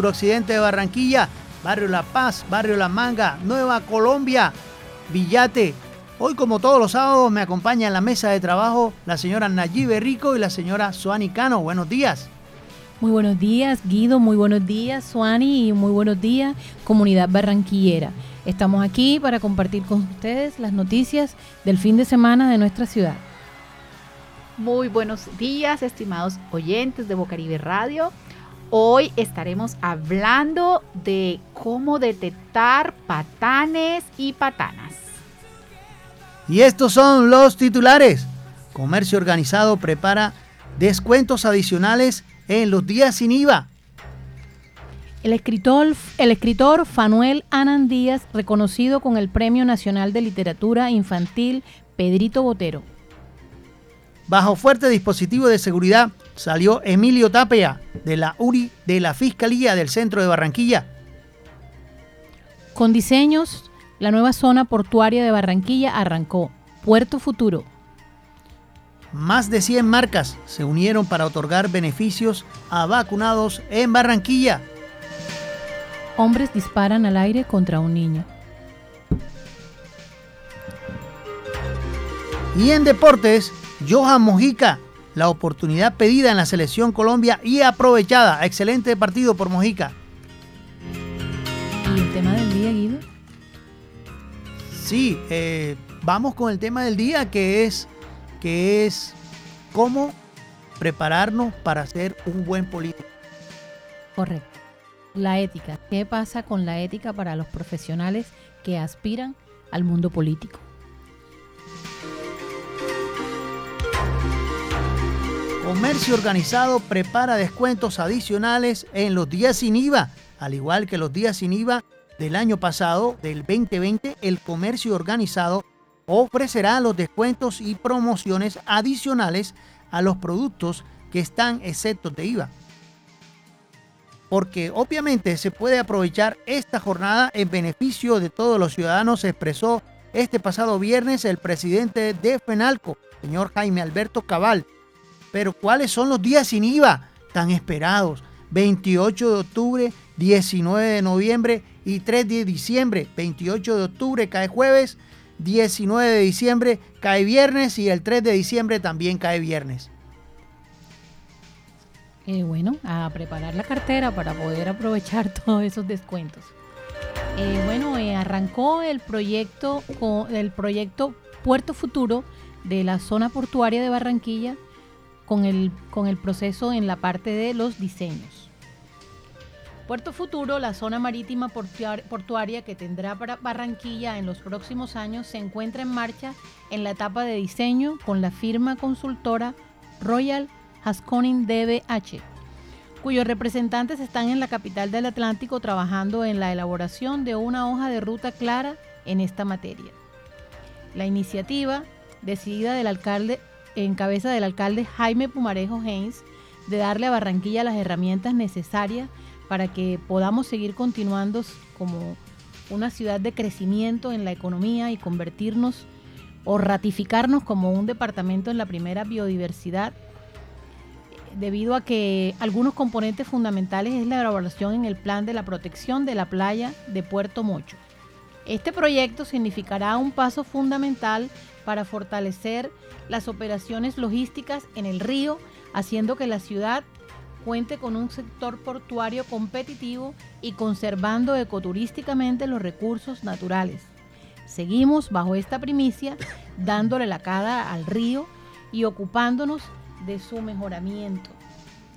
suroccidente de Barranquilla, Barrio La Paz, Barrio La Manga, Nueva Colombia, Villate. Hoy, como todos los sábados, me acompaña en la mesa de trabajo la señora Nayibe Rico y la señora Suani Cano. Buenos días. Muy buenos días, Guido. Muy buenos días, Suani. Y muy buenos días, comunidad barranquillera. Estamos aquí para compartir con ustedes las noticias del fin de semana de nuestra ciudad. Muy buenos días, estimados oyentes de Bocaribe Radio. Hoy estaremos hablando de cómo detectar patanes y patanas. Y estos son los titulares. Comercio Organizado prepara descuentos adicionales en los días sin IVA. El escritor, el escritor Fanuel Anandías, reconocido con el Premio Nacional de Literatura Infantil Pedrito Botero. Bajo fuerte dispositivo de seguridad salió Emilio Tapia de la URI de la Fiscalía del Centro de Barranquilla. Con diseños, la nueva zona portuaria de Barranquilla arrancó. Puerto Futuro. Más de 100 marcas se unieron para otorgar beneficios a vacunados en Barranquilla. Hombres disparan al aire contra un niño. Y en deportes, Johan Mojica, la oportunidad pedida en la selección Colombia y aprovechada. Excelente partido por Mojica. ¿Y el tema del día, Guido? Sí, eh, vamos con el tema del día que es, que es cómo prepararnos para ser un buen político. Correcto. La ética. ¿Qué pasa con la ética para los profesionales que aspiran al mundo político? Comercio Organizado prepara descuentos adicionales en los días sin IVA, al igual que los días sin IVA del año pasado, del 2020, el Comercio Organizado ofrecerá los descuentos y promociones adicionales a los productos que están exentos de IVA. Porque obviamente se puede aprovechar esta jornada en beneficio de todos los ciudadanos, expresó este pasado viernes el presidente de FENALCO, señor Jaime Alberto Cabal, pero ¿cuáles son los días sin IVA tan esperados? 28 de octubre, 19 de noviembre y 3 de diciembre. 28 de octubre cae jueves, 19 de diciembre cae viernes y el 3 de diciembre también cae viernes. Eh, bueno, a preparar la cartera para poder aprovechar todos esos descuentos. Eh, bueno, eh, arrancó el proyecto, el proyecto Puerto Futuro de la zona portuaria de Barranquilla con el, con el proceso en la parte de los diseños. Puerto Futuro, la zona marítima portuaria que tendrá para Barranquilla en los próximos años, se encuentra en marcha en la etapa de diseño con la firma consultora Royal Haskoning DBH, cuyos representantes están en la capital del Atlántico trabajando en la elaboración de una hoja de ruta clara en esta materia. La iniciativa, decidida del alcalde en cabeza del alcalde Jaime Pumarejo Haynes de darle a Barranquilla las herramientas necesarias para que podamos seguir continuando como una ciudad de crecimiento en la economía y convertirnos o ratificarnos como un departamento en la primera biodiversidad debido a que algunos componentes fundamentales es la elaboración en el plan de la protección de la playa de Puerto Mocho. Este proyecto significará un paso fundamental para fortalecer las operaciones logísticas en el río, haciendo que la ciudad cuente con un sector portuario competitivo y conservando ecoturísticamente los recursos naturales. Seguimos bajo esta primicia, dándole la cara al río y ocupándonos de su mejoramiento.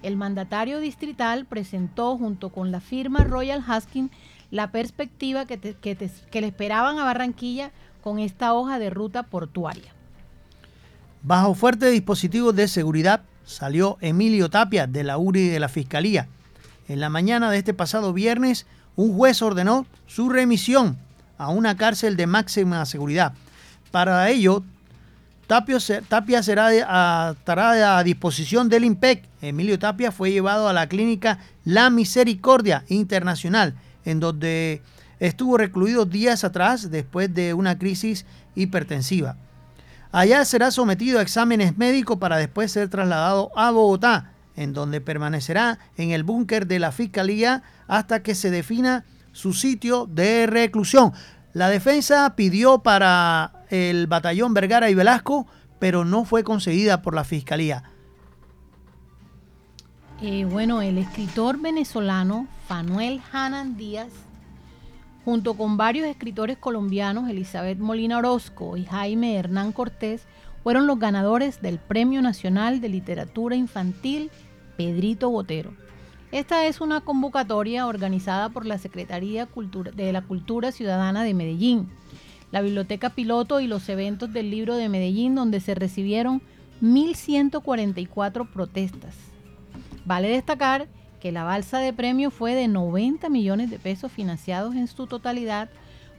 El mandatario distrital presentó junto con la firma Royal Huskin la perspectiva que, que le esperaban a Barranquilla con esta hoja de ruta portuaria. Bajo fuertes dispositivos de seguridad salió Emilio Tapia de la URI de la Fiscalía. En la mañana de este pasado viernes, un juez ordenó su remisión a una cárcel de máxima seguridad. Para ello, Tapia será estará a disposición del IMPEC. Emilio Tapia fue llevado a la clínica La Misericordia Internacional, en donde estuvo recluido días atrás después de una crisis hipertensiva. Allá será sometido a exámenes médicos para después ser trasladado a Bogotá, en donde permanecerá en el búnker de la Fiscalía hasta que se defina su sitio de reclusión. La defensa pidió para el batallón Vergara y Velasco, pero no fue concedida por la Fiscalía. Eh, bueno, el escritor venezolano Fanuel Hanan Díaz, junto con varios escritores colombianos, Elizabeth Molina Orozco y Jaime Hernán Cortés, fueron los ganadores del Premio Nacional de Literatura Infantil Pedrito Botero. Esta es una convocatoria organizada por la Secretaría de la Cultura Ciudadana de Medellín, la Biblioteca Piloto y los eventos del libro de Medellín, donde se recibieron 1.144 protestas. Vale destacar que la balsa de premio fue de 90 millones de pesos financiados en su totalidad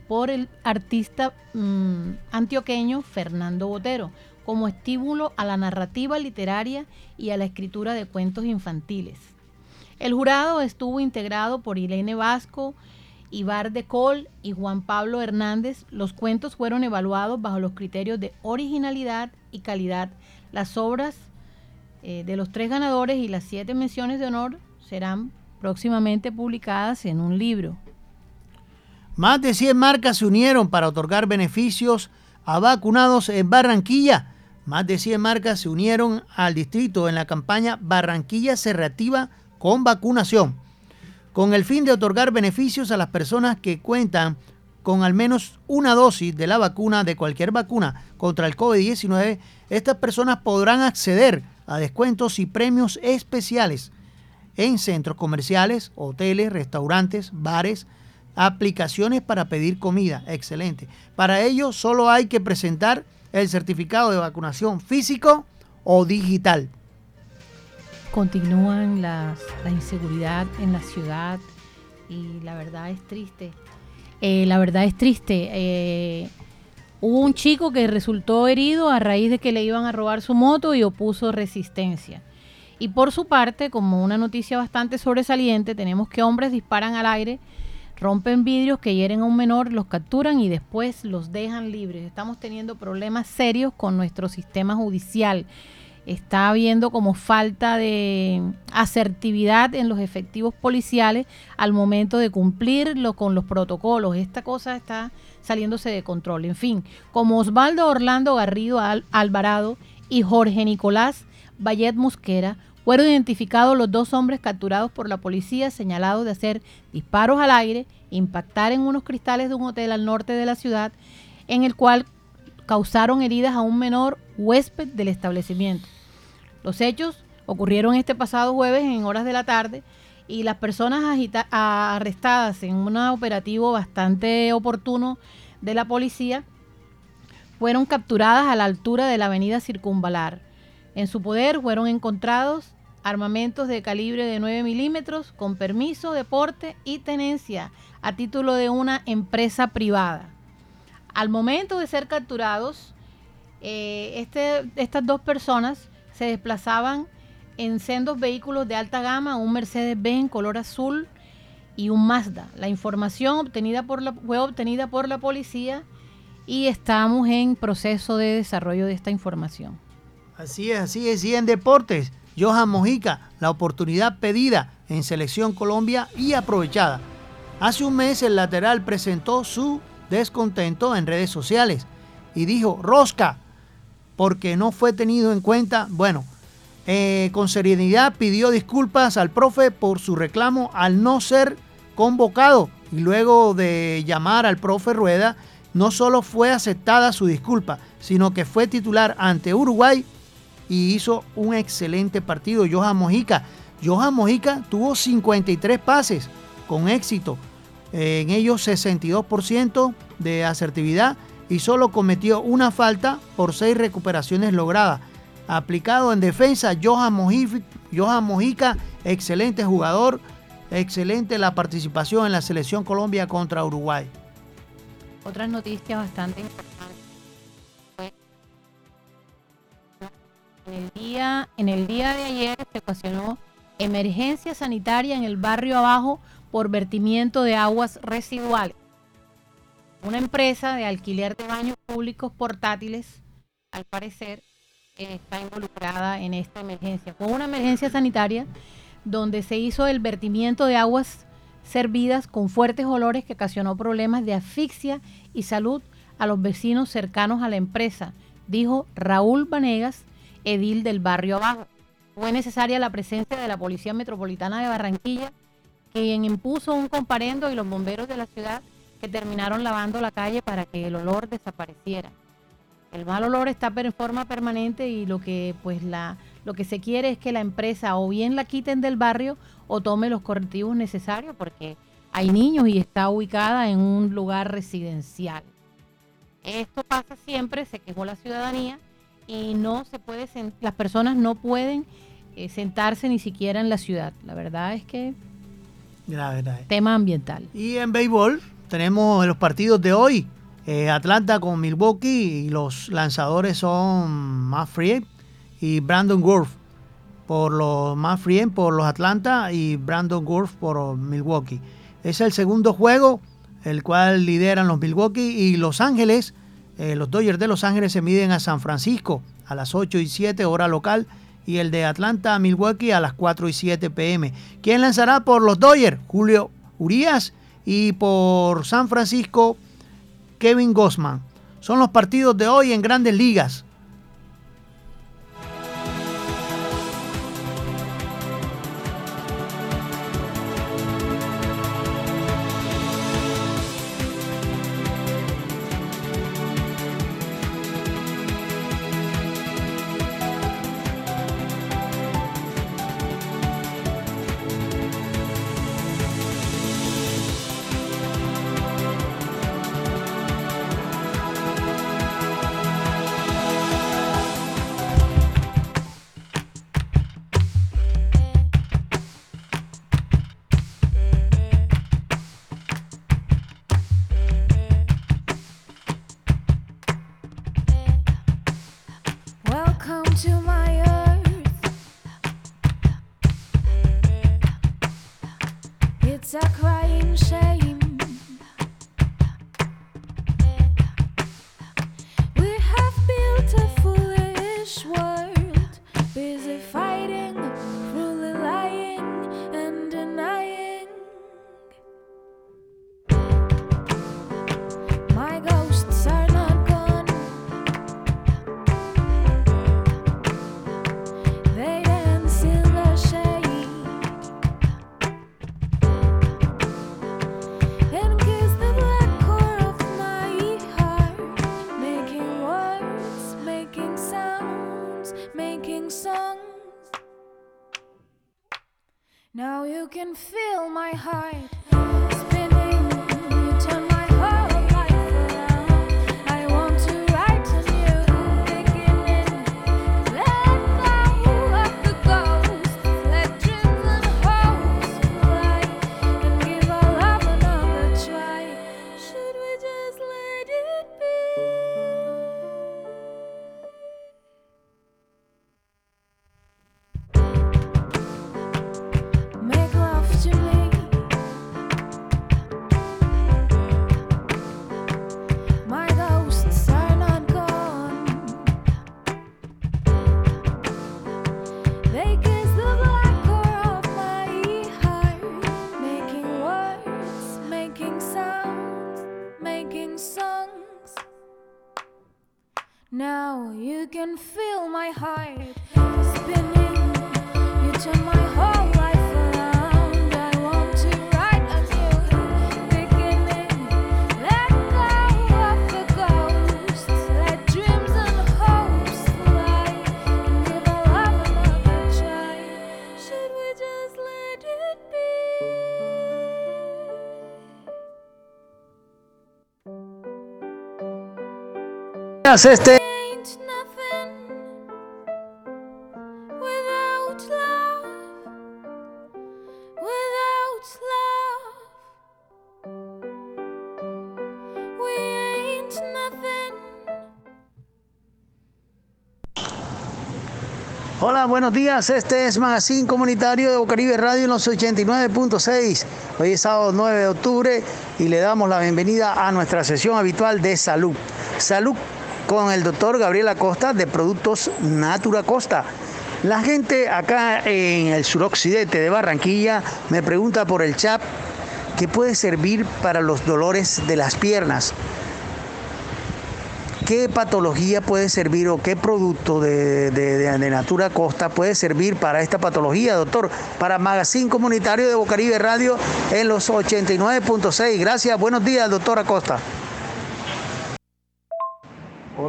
por el artista mm, antioqueño Fernando Botero, como estímulo a la narrativa literaria y a la escritura de cuentos infantiles. El jurado estuvo integrado por Irene Vasco, Ibar de Col y Juan Pablo Hernández. Los cuentos fueron evaluados bajo los criterios de originalidad y calidad. Las obras eh, de los tres ganadores y las siete menciones de honor serán próximamente publicadas en un libro. Más de 100 marcas se unieron para otorgar beneficios a vacunados en Barranquilla. Más de 100 marcas se unieron al distrito en la campaña Barranquilla Cerrativa con vacunación, con el fin de otorgar beneficios a las personas que cuentan con al menos una dosis de la vacuna de cualquier vacuna contra el COVID-19. Estas personas podrán acceder a descuentos y premios especiales en centros comerciales, hoteles, restaurantes, bares, aplicaciones para pedir comida. Excelente. Para ello solo hay que presentar el certificado de vacunación físico o digital. Continúan las, la inseguridad en la ciudad y la verdad es triste. Eh, la verdad es triste. Eh, Hubo un chico que resultó herido a raíz de que le iban a robar su moto y opuso resistencia. Y por su parte, como una noticia bastante sobresaliente, tenemos que hombres disparan al aire, rompen vidrios que hieren a un menor, los capturan y después los dejan libres. Estamos teniendo problemas serios con nuestro sistema judicial está habiendo como falta de asertividad en los efectivos policiales al momento de cumplirlo con los protocolos. Esta cosa está saliéndose de control. En fin, como Osvaldo Orlando Garrido Alvarado y Jorge Nicolás Vallet Musquera, fueron identificados los dos hombres capturados por la policía señalados de hacer disparos al aire, impactar en unos cristales de un hotel al norte de la ciudad, en el cual causaron heridas a un menor huésped del establecimiento. Los hechos ocurrieron este pasado jueves en horas de la tarde y las personas arrestadas en un operativo bastante oportuno de la policía fueron capturadas a la altura de la avenida Circunvalar. En su poder fueron encontrados armamentos de calibre de 9 milímetros con permiso de porte y tenencia a título de una empresa privada. Al momento de ser capturados, eh, este, estas dos personas se desplazaban en sendos vehículos de alta gama, un Mercedes-Benz color azul y un Mazda. La información obtenida fue obtenida por la policía y estamos en proceso de desarrollo de esta información. Así es, así es. Y en deportes, Johan Mojica, la oportunidad pedida en Selección Colombia y aprovechada. Hace un mes el lateral presentó su descontento en redes sociales y dijo, Rosca, porque no fue tenido en cuenta. Bueno, eh, con serenidad pidió disculpas al profe por su reclamo al no ser convocado y luego de llamar al profe Rueda, no solo fue aceptada su disculpa, sino que fue titular ante Uruguay y hizo un excelente partido. Johan Mojica. Johan Mojica tuvo 53 pases con éxito, en ellos 62% de asertividad y solo cometió una falta por seis recuperaciones logradas. Aplicado en defensa, Johan Mojica, excelente jugador, excelente la participación en la selección Colombia contra Uruguay. Otras noticias bastante En el día, en el día de ayer se ocasionó emergencia sanitaria en el barrio abajo por vertimiento de aguas residuales una empresa de alquiler de baños públicos portátiles, al parecer, está involucrada en esta emergencia. Fue una emergencia sanitaria donde se hizo el vertimiento de aguas servidas con fuertes olores que ocasionó problemas de asfixia y salud a los vecinos cercanos a la empresa, dijo Raúl Vanegas, edil del barrio abajo. Fue necesaria la presencia de la Policía Metropolitana de Barranquilla, quien impuso un comparendo y los bomberos de la ciudad que terminaron lavando la calle para que el olor desapareciera. El mal olor está en forma permanente y lo que pues la lo que se quiere es que la empresa o bien la quiten del barrio o tome los correctivos necesarios porque hay niños y está ubicada en un lugar residencial. Esto pasa siempre, se quejó la ciudadanía y no se puede, las personas no pueden eh, sentarse ni siquiera en la ciudad. La verdad es que tema ambiental. Y en béisbol tenemos los partidos de hoy. Eh, Atlanta con Milwaukee y los lanzadores son Matt Free y Brandon Gorf por los Matt por los Atlanta y Brandon Gorf por Milwaukee. Es el segundo juego, el cual lideran los Milwaukee y Los Ángeles. Eh, los Dodgers de Los Ángeles se miden a San Francisco a las 8 y 7 hora local y el de Atlanta a Milwaukee a las 4 y 7 pm. ¿Quién lanzará por los Dodgers? Julio Urias y por San Francisco Kevin Gossman. Son los partidos de hoy en grandes ligas. Este. Hola, buenos días. Este es Magazine Comunitario de Bocaribe Radio en los 89.6. Hoy es sábado 9 de octubre y le damos la bienvenida a nuestra sesión habitual de salud. Salud con el doctor Gabriel Acosta de Productos Natura Costa. La gente acá en el suroccidente de Barranquilla me pregunta por el CHAP que puede servir para los dolores de las piernas. ¿Qué patología puede servir o qué producto de, Natura Costa puede servir para esta patología, doctor? Para Magazine Comunitario de Bocaribe Radio en los 89.6. Gracias, buenos días, doctor Acosta.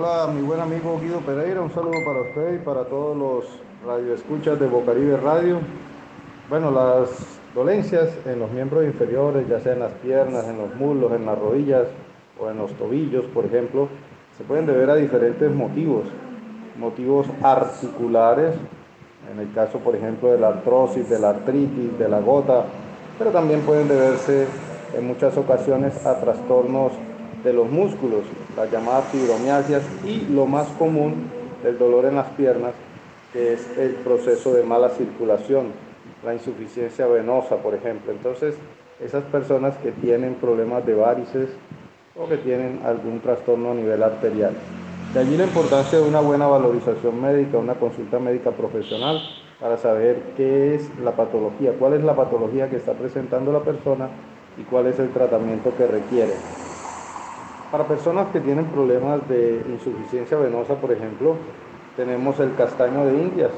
Hola, mi buen amigo Guido Pereira, un saludo para usted y para todos los radioescuchas de Bocaribe Radio. Bueno, las dolencias en los miembros inferiores, ya sea en las piernas, en los muslos, en las rodillas o en los tobillos, por ejemplo, se pueden deber a diferentes motivos, motivos articulares, en el caso por ejemplo de la artrosis, de la artritis, de la gota, pero también pueden deberse en muchas ocasiones a trastornos de los músculos, las llamadas fibromialgias y lo más común, el dolor en las piernas, que es el proceso de mala circulación, la insuficiencia venosa, por ejemplo. Entonces, esas personas que tienen problemas de varices, o que tienen algún trastorno a nivel arterial. De allí la importancia de una buena valorización médica, una consulta médica profesional para saber qué es la patología, cuál es la patología que está presentando la persona y cuál es el tratamiento que requiere. Para personas que tienen problemas de insuficiencia venosa, por ejemplo, tenemos el castaño de Indias,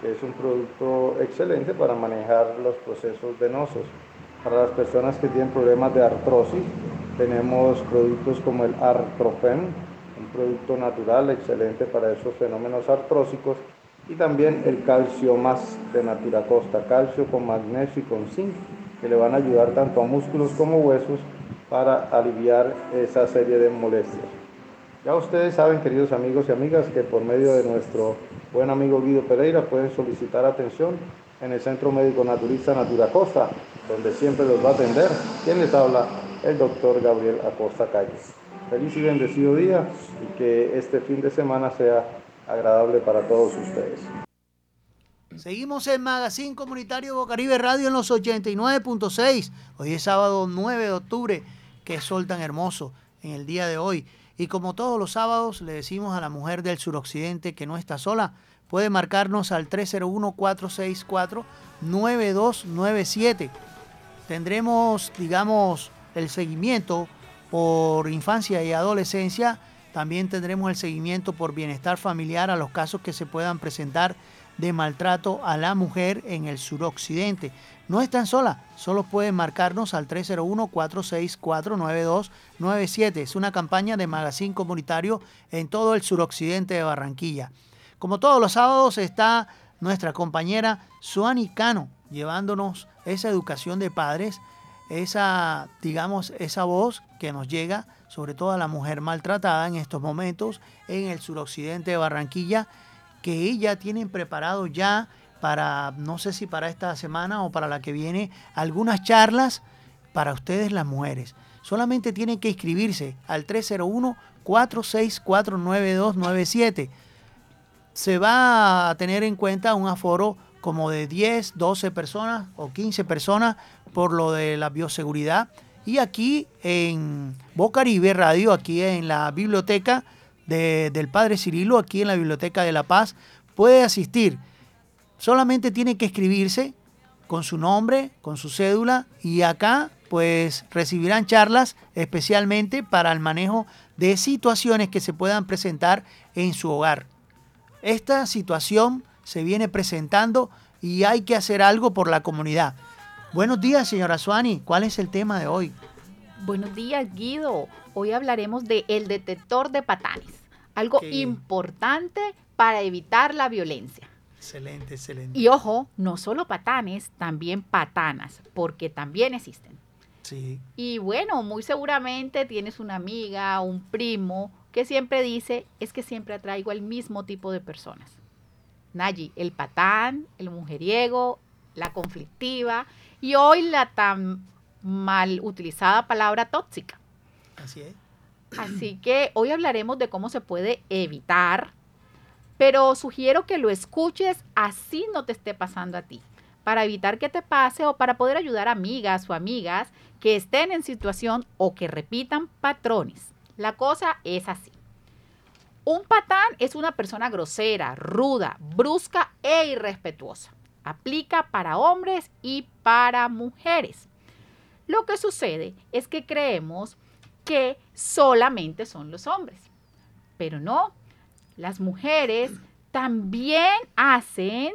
que es un producto excelente para manejar los procesos venosos. Para las personas que tienen problemas de artrosis, tenemos productos como el Artrofen, un producto natural excelente para esos fenómenos artrósicos. Y también el calcio más de Natura Costa, calcio con magnesio y con zinc, que le van a ayudar tanto a músculos como huesos para aliviar esa serie de molestias. Ya ustedes saben, queridos amigos y amigas, que por medio de nuestro buen amigo Guido Pereira pueden solicitar atención en el Centro Médico Naturista Natura Costa, donde siempre los va a atender. ¿Quién les habla? el doctor Gabriel Acosta Calles. Feliz y bendecido día y que este fin de semana sea agradable para todos ustedes. Seguimos en Magazine Comunitario Bocaribe Radio en los 89.6. Hoy es sábado 9 de octubre. Qué sol tan hermoso en el día de hoy. Y como todos los sábados, le decimos a la mujer del suroccidente que no está sola. Puede marcarnos al 301-464-9297. Tendremos, digamos, el seguimiento por infancia y adolescencia. También tendremos el seguimiento por bienestar familiar a los casos que se puedan presentar de maltrato a la mujer en el suroccidente. No están sola, solo pueden marcarnos al 301-464-9297. Es una campaña de magazine comunitario en todo el suroccidente de Barranquilla. Como todos los sábados está nuestra compañera Suani Cano llevándonos esa educación de padres esa, digamos, esa voz que nos llega, sobre todo a la mujer maltratada en estos momentos en el suroccidente de Barranquilla, que ella tienen preparado ya para, no sé si para esta semana o para la que viene, algunas charlas para ustedes las mujeres. Solamente tienen que inscribirse al 301-4649297. Se va a tener en cuenta un aforo como de 10, 12 personas o 15 personas por lo de la bioseguridad. Y aquí en Bocaribe Radio, aquí en la biblioteca del Padre Cirilo, aquí en la Biblioteca de La Paz, puede asistir. Solamente tiene que escribirse con su nombre, con su cédula y acá pues recibirán charlas especialmente para el manejo de situaciones que se puedan presentar en su hogar. Esta situación se viene presentando y hay que hacer algo por la comunidad. Buenos días, señora Suani. ¿Cuál es el tema de hoy? Buenos días, Guido. Hoy hablaremos de el detector de patanes, algo importante para evitar la violencia. Excelente, excelente. Y ojo, no solo patanes, también patanas, porque también existen. Sí. Y bueno, muy seguramente tienes una amiga, un primo, que siempre dice, es que siempre atraigo al mismo tipo de personas. Nayi, el patán, el mujeriego, la conflictiva y hoy la tan mal utilizada palabra tóxica. Así es. Así que hoy hablaremos de cómo se puede evitar, pero sugiero que lo escuches así no te esté pasando a ti, para evitar que te pase o para poder ayudar a amigas o amigas que estén en situación o que repitan patrones. La cosa es así. Un patán es una persona grosera, ruda, brusca e irrespetuosa. Aplica para hombres y para mujeres. Lo que sucede es que creemos que solamente son los hombres, pero no. Las mujeres también hacen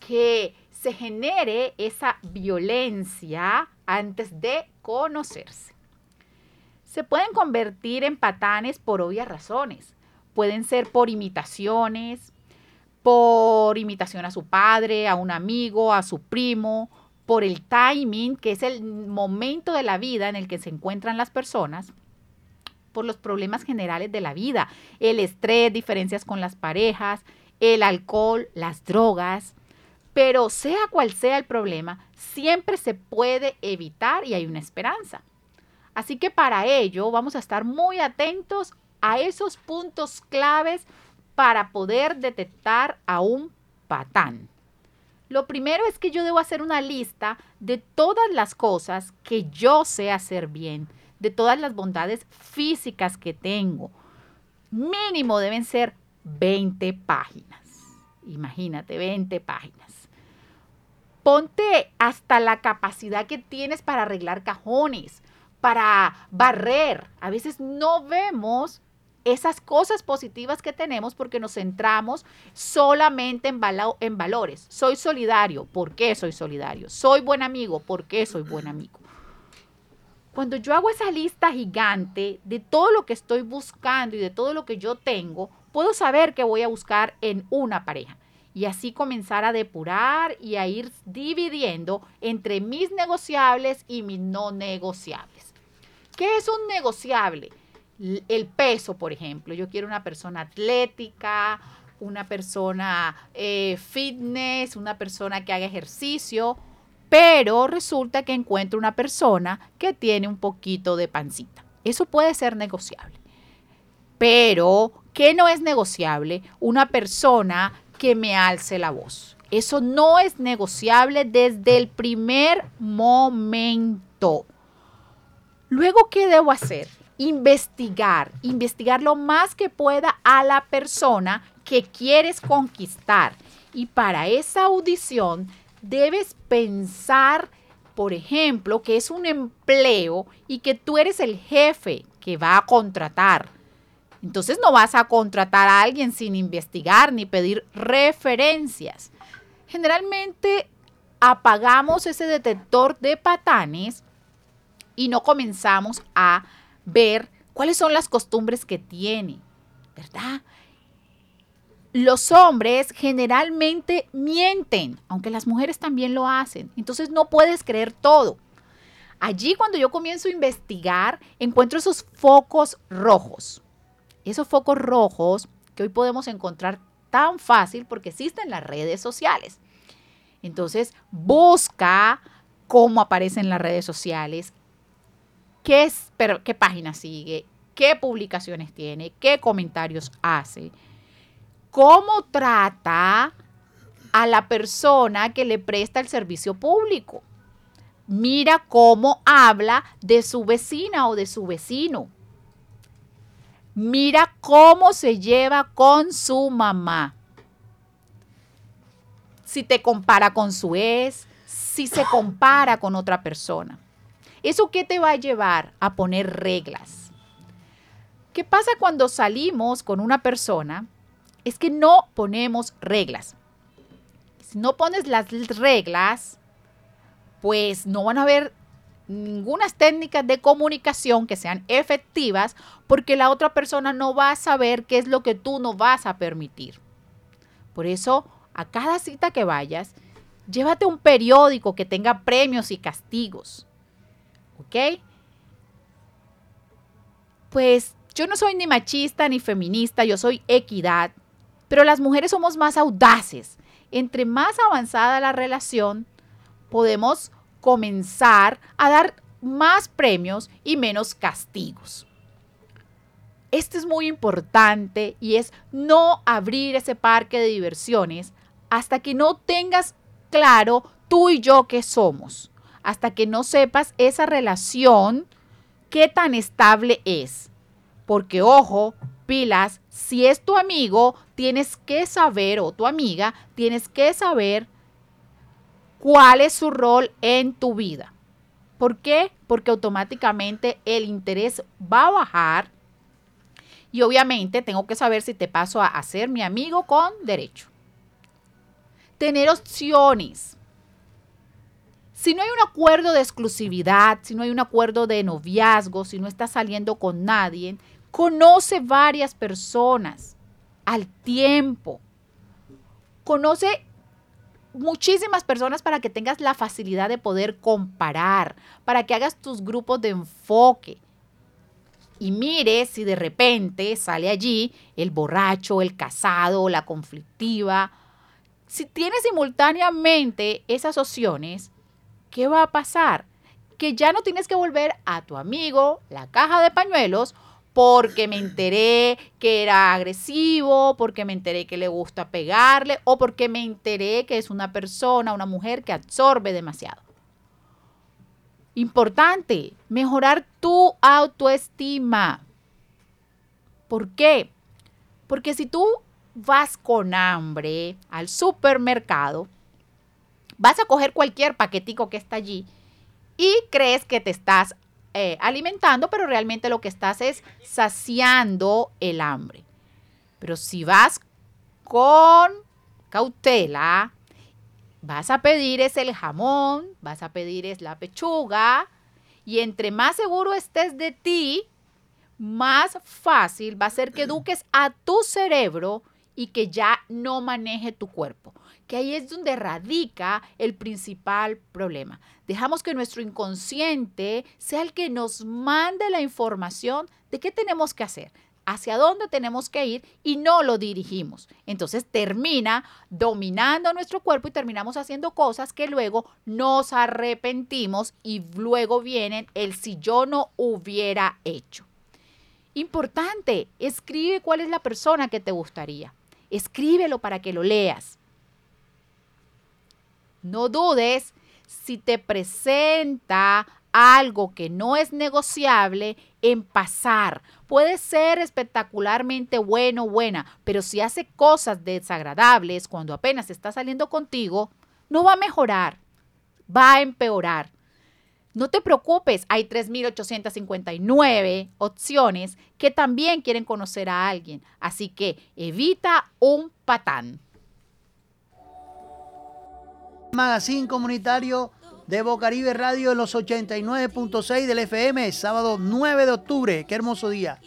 que se genere esa violencia antes de conocerse. Se pueden convertir en patanes por obvias razones. Pueden ser por imitaciones, por imitación a su padre, a un amigo, a su primo, por el timing, que es el momento de la vida en el que se encuentran las personas, por los problemas generales de la vida, el estrés, diferencias con las parejas, el alcohol, las drogas. Pero sea cual sea el problema, siempre se puede evitar y hay una esperanza. Así que para ello vamos a estar muy atentos a esos puntos claves para poder detectar a un patán. Lo primero es que yo debo hacer una lista de todas las cosas que yo sé hacer bien, de todas las bondades físicas que tengo. Mínimo deben ser 20 páginas. Imagínate, 20 páginas. Ponte hasta la capacidad que tienes para arreglar cajones, para barrer. A veces no vemos esas cosas positivas que tenemos porque nos centramos solamente en, valores. Soy solidario, ¿por qué soy solidario? Soy buen amigo, ¿por qué soy buen amigo? Cuando yo hago esa lista gigante de todo lo que estoy buscando y de todo lo que yo tengo, puedo saber que voy a buscar en una pareja y así comenzar a depurar y a ir dividiendo entre mis negociables y mis no negociables. ¿Qué es un negociable? el peso, por ejemplo. Yo quiero una persona atlética, una persona eh, fitness, una persona que haga ejercicio, pero resulta que encuentro una persona que tiene un poquito de pancita. Eso puede ser negociable. Pero, ¿qué no es negociable? Una persona que me alce la voz. Eso no es negociable desde el primer momento. Luego, ¿qué debo hacer? investigar, investigar lo más que pueda a la persona que quieres conquistar. Y para esa audición debes pensar, por ejemplo, que es un empleo y que tú eres el jefe que va a contratar. Entonces no vas a contratar a alguien sin investigar ni pedir referencias. Generalmente apagamos ese detector de patanes y no comenzamos a ver cuáles son las costumbres que tiene, ¿verdad? Los hombres generalmente mienten, aunque las mujeres también lo hacen. Entonces no puedes creer todo. Allí cuando yo comienzo a investigar, encuentro esos focos rojos. Esos focos rojos que hoy podemos encontrar tan fácil porque existen las redes sociales. Entonces, busca cómo aparecen las redes sociales, qué, es, pero, qué página sigue, qué publicaciones tiene, qué comentarios hace, cómo trata a la persona que le presta el servicio público. Mira cómo habla de su vecina o de su vecino. Mira cómo se lleva con su mamá. Si te compara con su ex, si se compara con otra persona. ¿Eso qué te va a llevar a poner reglas? ¿Qué pasa cuando salimos con una persona? Es que no ponemos reglas. Si no pones las reglas, pues no van a haber ninguna técnicas de comunicación que sean efectivas porque la otra persona no va a saber qué es lo que tú no vas a permitir. Por eso, a cada cita que vayas, llévate un periódico que tenga premios y castigos. ¿Ok? Pues yo no soy ni machista ni feminista, yo soy equidad, pero las mujeres somos más audaces. Entre más avanzada la relación, podemos comenzar a dar más premios y menos castigos. Esto es muy importante y es no abrir ese parque de diversiones hasta que no tengas claro tú y yo qué somos hasta que no sepas esa relación, qué tan estable es. Porque ojo, pilas, si es tu amigo, tienes que saber, o tu amiga, tienes que saber cuál es su rol en tu vida. ¿Por qué? Porque automáticamente el interés va a bajar y obviamente tengo que saber si te paso a hacer mi amigo con derecho. Tener opciones. Si no hay un acuerdo de exclusividad, si no hay un acuerdo de noviazgo, si no estás saliendo con nadie, Conoce varias personas al tiempo. Conoce muchísimas personas para que tengas la facilidad de poder comparar, para que hagas tus grupos de enfoque. Y mire si de repente sale allí el borracho, el casado, la conflictiva. Si tienes simultáneamente esas opciones, ¿qué va a pasar? Que ya no tienes que volver a tu amigo, la caja de pañuelos, porque me enteré que era agresivo, porque me enteré que le gusta pegarle o porque me enteré que es una persona, una mujer que absorbe demasiado. Importante, mejorar tu autoestima. ¿Por qué? Porque si tú vas con hambre al supermercado, vas a coger cualquier paquetico que está allí y crees que te estás eh, alimentando, pero realmente lo que estás es saciando el hambre. Pero si vas con cautela, vas a pedir es el jamón, vas a pedir es la pechuga, y entre más seguro estés de ti, más fácil va a ser que eduques a tu cerebro y que ya no maneje tu cuerpo que ahí es donde radica el principal problema. Dejamos que nuestro inconsciente sea el que nos mande la información de qué tenemos que hacer, hacia dónde tenemos que ir y no lo dirigimos. Entonces termina dominando nuestro cuerpo y terminamos haciendo cosas que luego nos arrepentimos y luego vienen el si yo no hubiera hecho. Importante, escribe cuál es la persona que te gustaría. Escríbelo para que lo leas. No dudes si te presenta algo que no es negociable en pasar. Puede ser espectacularmente bueno o buena, pero si hace cosas desagradables cuando apenas está saliendo contigo, no va a mejorar, va a empeorar. No te preocupes, hay 3.859 opciones que también quieren conocer a alguien, así que evita un patán. Magazine comunitario de Bocaribe Radio en los 89.6 del FM, sábado 9 de octubre. Qué hermoso día.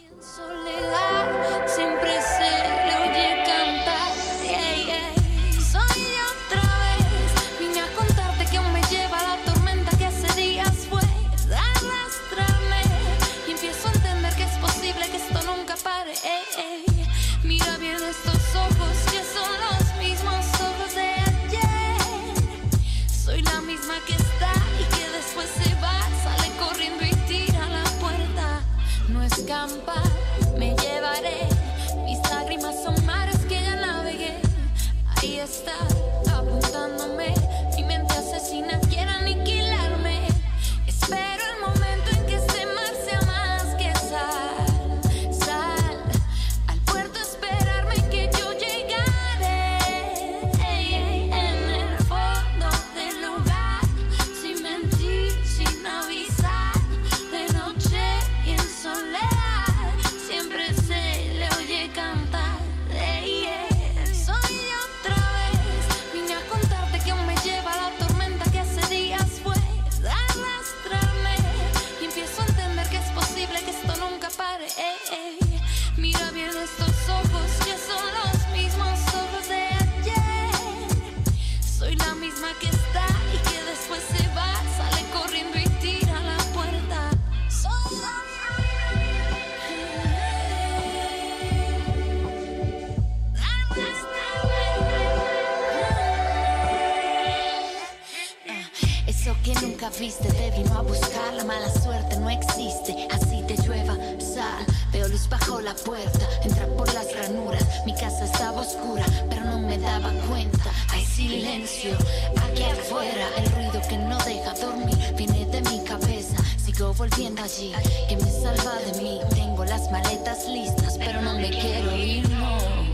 Puerta, entra por las ranuras, mi casa estaba oscura, pero no me daba cuenta, hay silencio, aquí afuera, el ruido que no deja dormir, viene de mi cabeza, si sigo volviendo allí. Que me salva de mí. Tengo las maletas listas, pero no me quiero ir, no.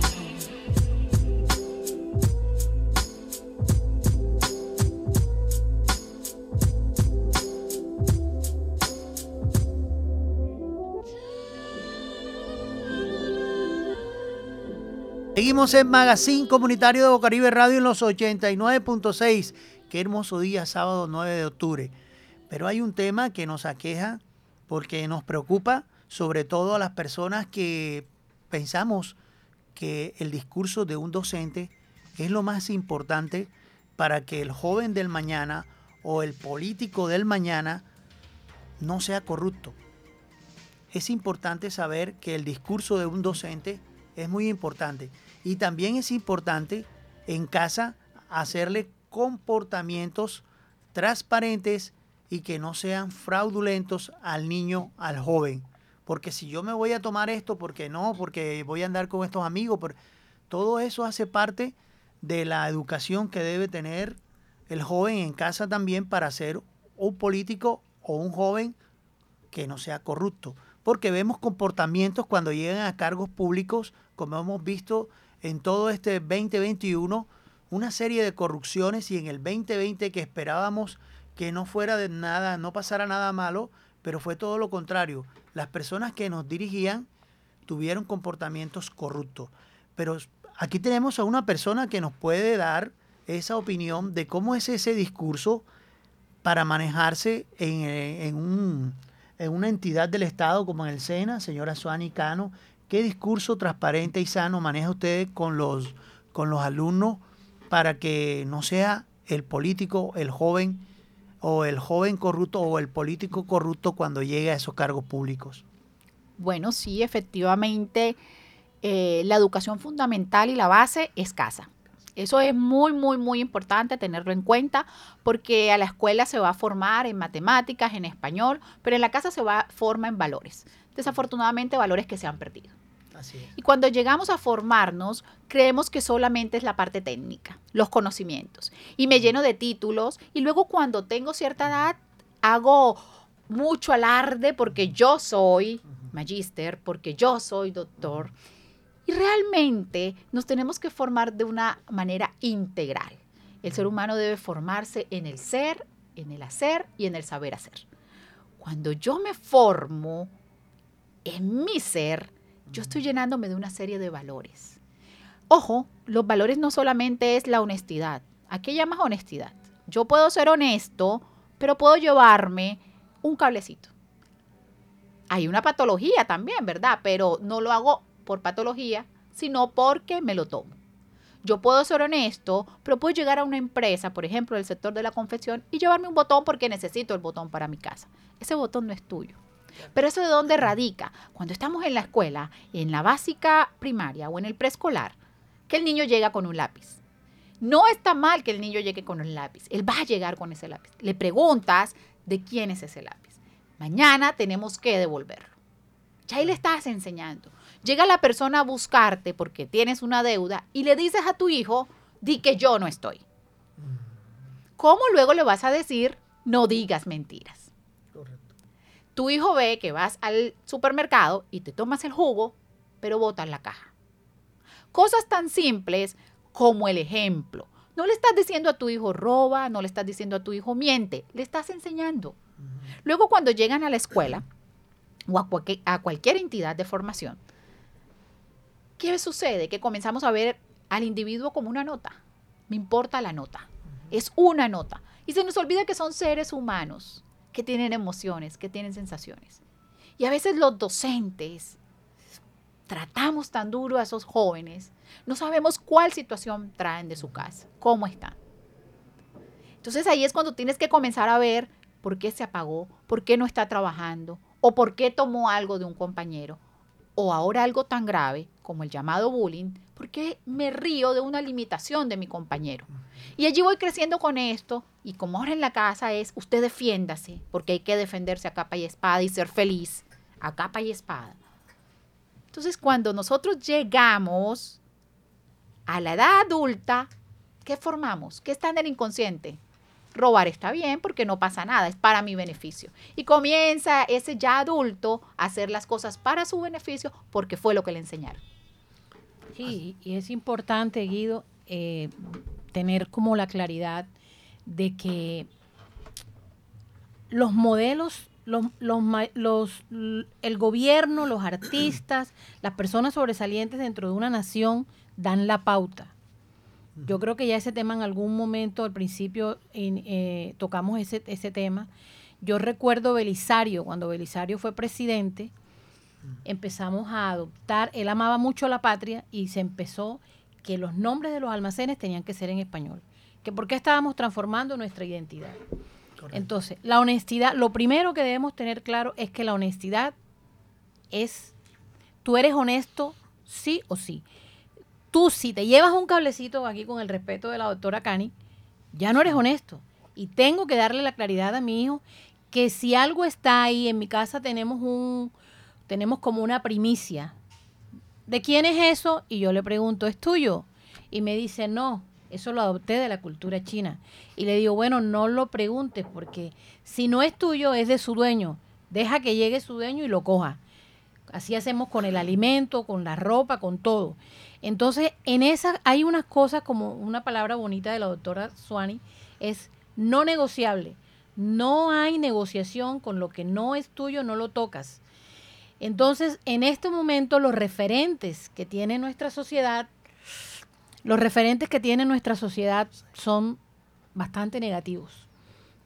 Seguimos en Magazine Comunitario de Bocaribe Radio en los 89.6. Qué hermoso día, sábado 9 de octubre. Pero hay un tema que nos aqueja porque nos preocupa, sobre todo a las personas que pensamos que el discurso de un docente es lo más importante para que el joven del mañana o el político del mañana no sea corrupto. Es importante saber que el discurso de un docente es muy importante. Y también es importante en casa hacerle comportamientos transparentes y que no sean fraudulentos al niño, al joven. Porque si yo me voy a tomar esto, porque no, porque voy a andar con estos amigos, todo eso hace parte de la educación que debe tener el joven en casa también para ser un político o un joven que no sea corrupto. Porque vemos comportamientos cuando llegan a cargos públicos, como hemos visto en todo este 2021, una serie de corrupciones y en el 2020 que esperábamos que no fuera de nada, no pasara nada malo, pero fue todo lo contrario. Las personas que nos dirigían tuvieron comportamientos corruptos. Pero aquí tenemos a una persona que nos puede dar esa opinión de cómo es ese discurso para manejarse en, eh, una entidad del Estado como en el SENA, señora Suani Cano. ¿Qué discurso transparente y sano maneja usted con los, con los alumnos para que no sea el político, el joven, o el joven corrupto o el político corrupto cuando llegue a esos cargos públicos? Bueno, sí, efectivamente, eh, la educación fundamental y la base es casa. Eso es muy, muy, muy importante tenerlo en cuenta porque a la escuela se va a formar en matemáticas, en español, pero en la casa se va a formar en valores. Desafortunadamente, valores que se han perdido. Y cuando llegamos a formarnos, creemos que solamente es la parte técnica, los conocimientos. Y me lleno de títulos y luego cuando tengo cierta edad hago mucho alarde porque yo soy magíster, porque yo soy doctor. Y realmente nos tenemos que formar de una manera integral. El ser humano debe formarse en el ser, en el hacer y en el saber hacer. Cuando yo me formo en mi ser, yo estoy llenándome de una serie de valores. Ojo, los valores no solamente es la honestidad. ¿A qué llamas honestidad? Yo puedo ser honesto, pero puedo llevarme un cablecito. Hay una patología también, ¿verdad? Pero no lo hago por patología, sino porque me lo tomo. Yo puedo ser honesto, pero puedo llegar a una empresa, por ejemplo, del sector de la confección, y llevarme un botón porque necesito el botón para mi casa. Ese botón no es tuyo. Pero eso de dónde radica? Cuando estamos en la escuela, en la básica primaria o en el preescolar, que el niño llega con un lápiz. No está mal que el niño llegue con un lápiz. Él va a llegar con ese lápiz. Le preguntas de quién es ese lápiz. Mañana tenemos que devolverlo. Ya ahí le estás enseñando. Llega la persona a buscarte porque tienes una deuda y le dices a tu hijo, di que yo no estoy. ¿Cómo luego le vas a decir, no digas mentiras? Tu hijo ve que vas al supermercado y te tomas el jugo, pero botas la caja. Cosas tan simples como el ejemplo. No le estás diciendo a tu hijo roba, no le estás diciendo a tu hijo miente, le estás enseñando. Luego cuando llegan a la escuela o a, cualquier, a cualquier entidad de formación, ¿qué sucede? Que comenzamos a ver al individuo como una nota. Me importa la nota. Es una nota. Y se nos olvida que son seres humanos que tienen emociones, que tienen sensaciones. Y a veces los docentes tratamos tan duro a esos jóvenes, no sabemos cuál situación traen de su casa, cómo están. Entonces ahí es cuando tienes que comenzar a ver por qué se apagó, por qué no está trabajando, o por qué tomó algo de un compañero, o ahora algo tan grave como el llamado bullying, por qué me río de una limitación de mi compañero. Y allí voy creciendo con esto. Y como ahora en la casa es, usted defiéndase, porque hay que defenderse a capa y espada y ser feliz a capa y espada. Entonces, cuando nosotros llegamos a la edad adulta, ¿qué formamos? ¿Qué está en el inconsciente? Robar está bien porque no pasa nada, es para mi beneficio. Y comienza ese ya adulto a hacer las cosas para su beneficio porque fue lo que le enseñaron. Sí, y es importante, Guido, eh, tener como la claridad de que los modelos, los, los, los- el gobierno, los artistas, las personas sobresalientes dentro de una nación dan la pauta. Yo creo que ya ese tema en algún momento, al principio, eh, tocamos ese, ese tema. Yo recuerdo Belisario, cuando Belisario fue presidente, empezamos a adoptar, él amaba mucho la patria y se empezó que los nombres de los almacenes tenían que ser en español. Que por qué estábamos transformando nuestra identidad. Entonces, la honestidad, lo primero que debemos tener claro es que la honestidad es, tú eres honesto sí o sí. Tú si te llevas un cablecito aquí con el respeto de la doctora Cani, ya no eres honesto. Y tengo que darle la claridad a mi hijo que si algo está ahí, en mi casa tenemos un, tenemos como una primicia. ¿De quién es eso? Y yo le pregunto, ¿es tuyo? Y me dice, no, eso lo adopté de la cultura china. Y le digo, bueno, no lo preguntes porque si no es tuyo, es de su dueño. Deja que llegue su dueño y lo coja. Así hacemos con el alimento, con la ropa, con todo. Entonces, en esa hay unas cosas como una palabra bonita de la doctora Suani, es no negociable. No hay negociación con lo que no es tuyo, no lo tocas. Entonces, en este momento, los referentes que tiene nuestra sociedad, los referentes que tiene nuestra sociedad son bastante negativos.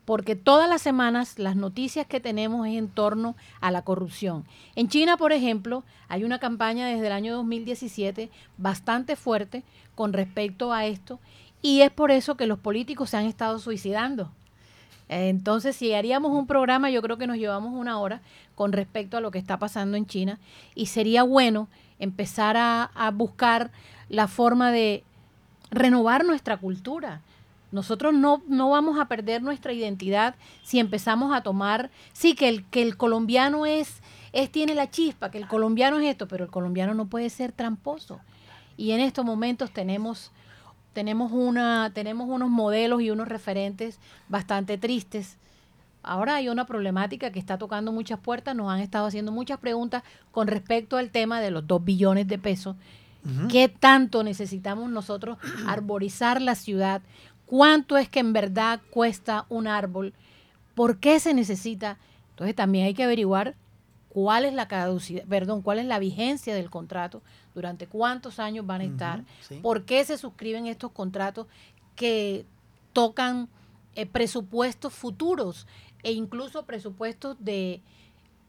Porque todas las semanas las noticias que tenemos es en torno a la corrupción. En China, por ejemplo, hay una campaña desde el año 2017 bastante fuerte con respecto a esto y es por eso que los políticos se han estado suicidando. Entonces, si haríamos un programa, yo creo que nos llevamos una hora con respecto a lo que está pasando en China y sería bueno empezar a, a buscar la forma de renovar nuestra cultura. Nosotros no, no vamos a perder nuestra identidad si empezamos a tomar, sí, que el, que el colombiano es, es, tiene la chispa, que el colombiano es esto, pero el colombiano no puede ser tramposo. Y en estos momentos tenemos, tenemos, una, tenemos unos modelos y unos referentes bastante tristes. Ahora hay una problemática que está tocando muchas puertas, nos han estado haciendo muchas preguntas con respecto al tema de los dos billones de pesos. ¿Qué tanto necesitamos nosotros arborizar la ciudad? ¿Cuánto es que en verdad cuesta un árbol? ¿Por qué se necesita? Entonces también hay que averiguar cuál es la caducidad, perdón, cuál es la vigencia del contrato, durante cuántos años van a estar, sí. por qué se suscriben estos contratos que tocan eh, presupuestos futuros e incluso presupuestos de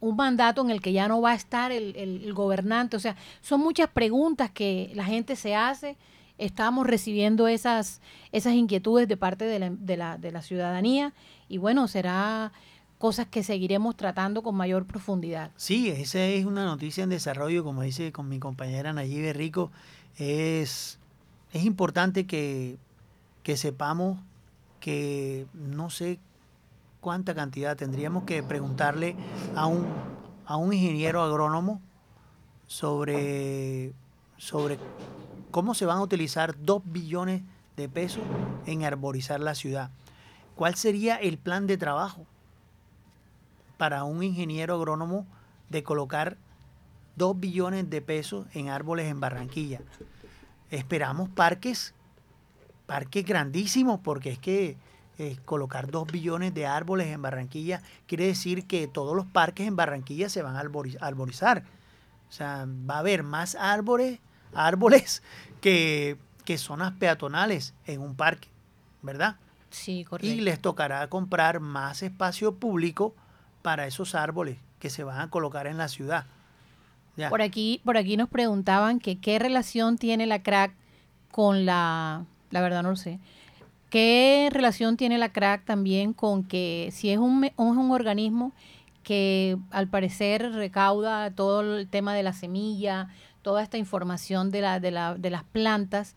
un mandato en el que ya no va a estar el, el- el gobernante. O sea, son muchas preguntas que la gente se hace. Estamos recibiendo esas, esas inquietudes de parte de la, de la- de la ciudadanía y bueno, será cosas que seguiremos tratando con mayor profundidad. Sí, esa es una noticia en desarrollo, como dice con mi compañera Nayibe Rico. Es, es importante que, que sepamos que no sé cuánta cantidad tendríamos que preguntarle a un, a un ingeniero agrónomo sobre, sobre cómo se van a utilizar dos billones de pesos en arborizar la ciudad. ¿Cuál sería el plan de trabajo? para un ingeniero agrónomo de colocar 2 billones de pesos en árboles en Barranquilla. Esperamos parques, parques grandísimos, porque es que eh, colocar 2 billones de árboles en Barranquilla quiere decir que todos los parques en Barranquilla se van a arbori- arborizar. O sea, va a haber más árboles, árboles que, que zonas peatonales en un parque, ¿verdad? Sí, Y correcto. les tocará comprar más espacio público para esos árboles que se van a colocar en la ciudad. Ya. Por aquí, por aquí nos preguntaban que qué relación tiene la crack con la, la verdad no lo sé. ¿Qué relación tiene la crack también con que si es un, es un organismo que al parecer recauda todo el tema de la semilla, toda esta información de, la, de, la, de las plantas,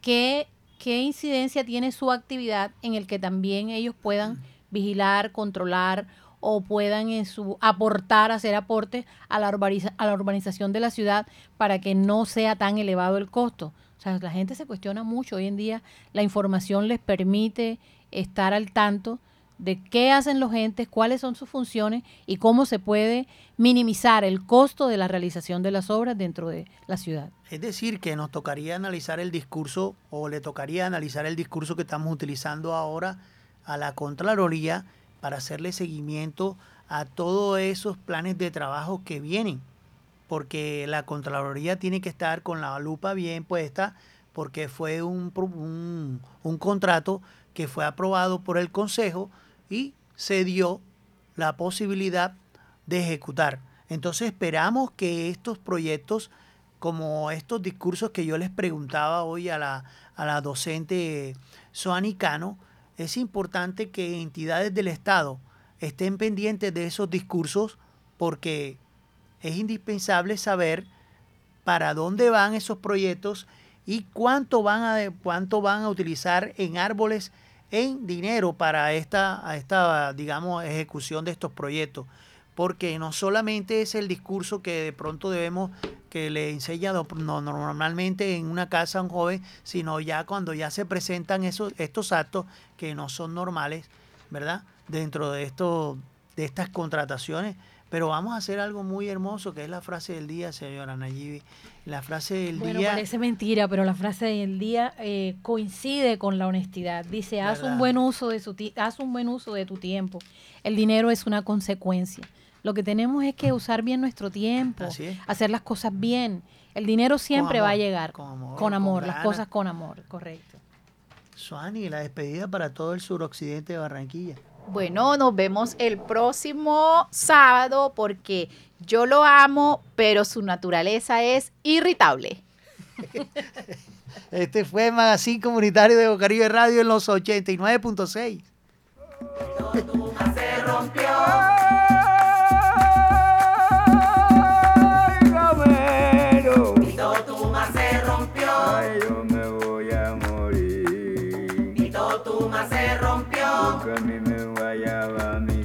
¿qué, ¿qué incidencia tiene su actividad en el que también ellos puedan vigilar, controlar o puedan en su aportar, hacer aportes a la, urbaniza- a la urbanización de la ciudad para que no sea tan elevado el costo. O sea, la gente se cuestiona mucho. Hoy en día la información les permite estar al tanto de qué hacen los entes, cuáles son sus funciones y cómo se puede minimizar el costo de la realización de las obras dentro de la ciudad. Es decir, que nos tocaría analizar el discurso o le tocaría analizar el discurso que estamos utilizando ahora a la Contraloría para hacerle seguimiento a todos esos planes de trabajo que vienen, porque la Contraloría tiene que estar con la lupa bien puesta, porque fue un, un, un contrato que fue aprobado por el Consejo y se dio la posibilidad de ejecutar. Entonces esperamos que estos proyectos, como estos discursos que yo les preguntaba hoy a la, a la docente Soanicano, es importante que entidades del Estado estén pendientes de esos discursos porque es indispensable saber para dónde van esos proyectos y cuánto van a, cuánto van a utilizar en árboles en dinero para esta, esta, digamos, ejecución de estos proyectos. Porque no solamente es el discurso que de pronto debemos, que le enseña normalmente en una casa a un joven, sino ya cuando ya se presentan esos, estos actos que no son normales, ¿verdad? Dentro de, esto, de estas contrataciones. Pero vamos a hacer algo muy hermoso, que es la frase del día, señora Nayibi. La frase del bueno, día. Parece mentira, pero la frase del día eh, coincide con la honestidad. Dice, haz un buen uso de su haz un buen uso de tu tiempo. El dinero es una consecuencia. Lo que tenemos es que usar bien nuestro tiempo, hacer las cosas bien. El dinero siempre va a llegar con amor, con amor las cosas con amor, correcto. Suani, la despedida para todo el suroccidente de Barranquilla. Bueno, nos vemos el próximo sábado porque yo lo amo, pero su naturaleza es irritable. Este fue el Magazine Comunitario de Bocaribe Radio en los 89.6. se rompió.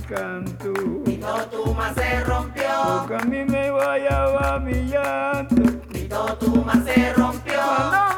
canto. Mi totuma se rompió. Porque a mí me vaya va mi llanto. Mi totuma se rompió. Ah,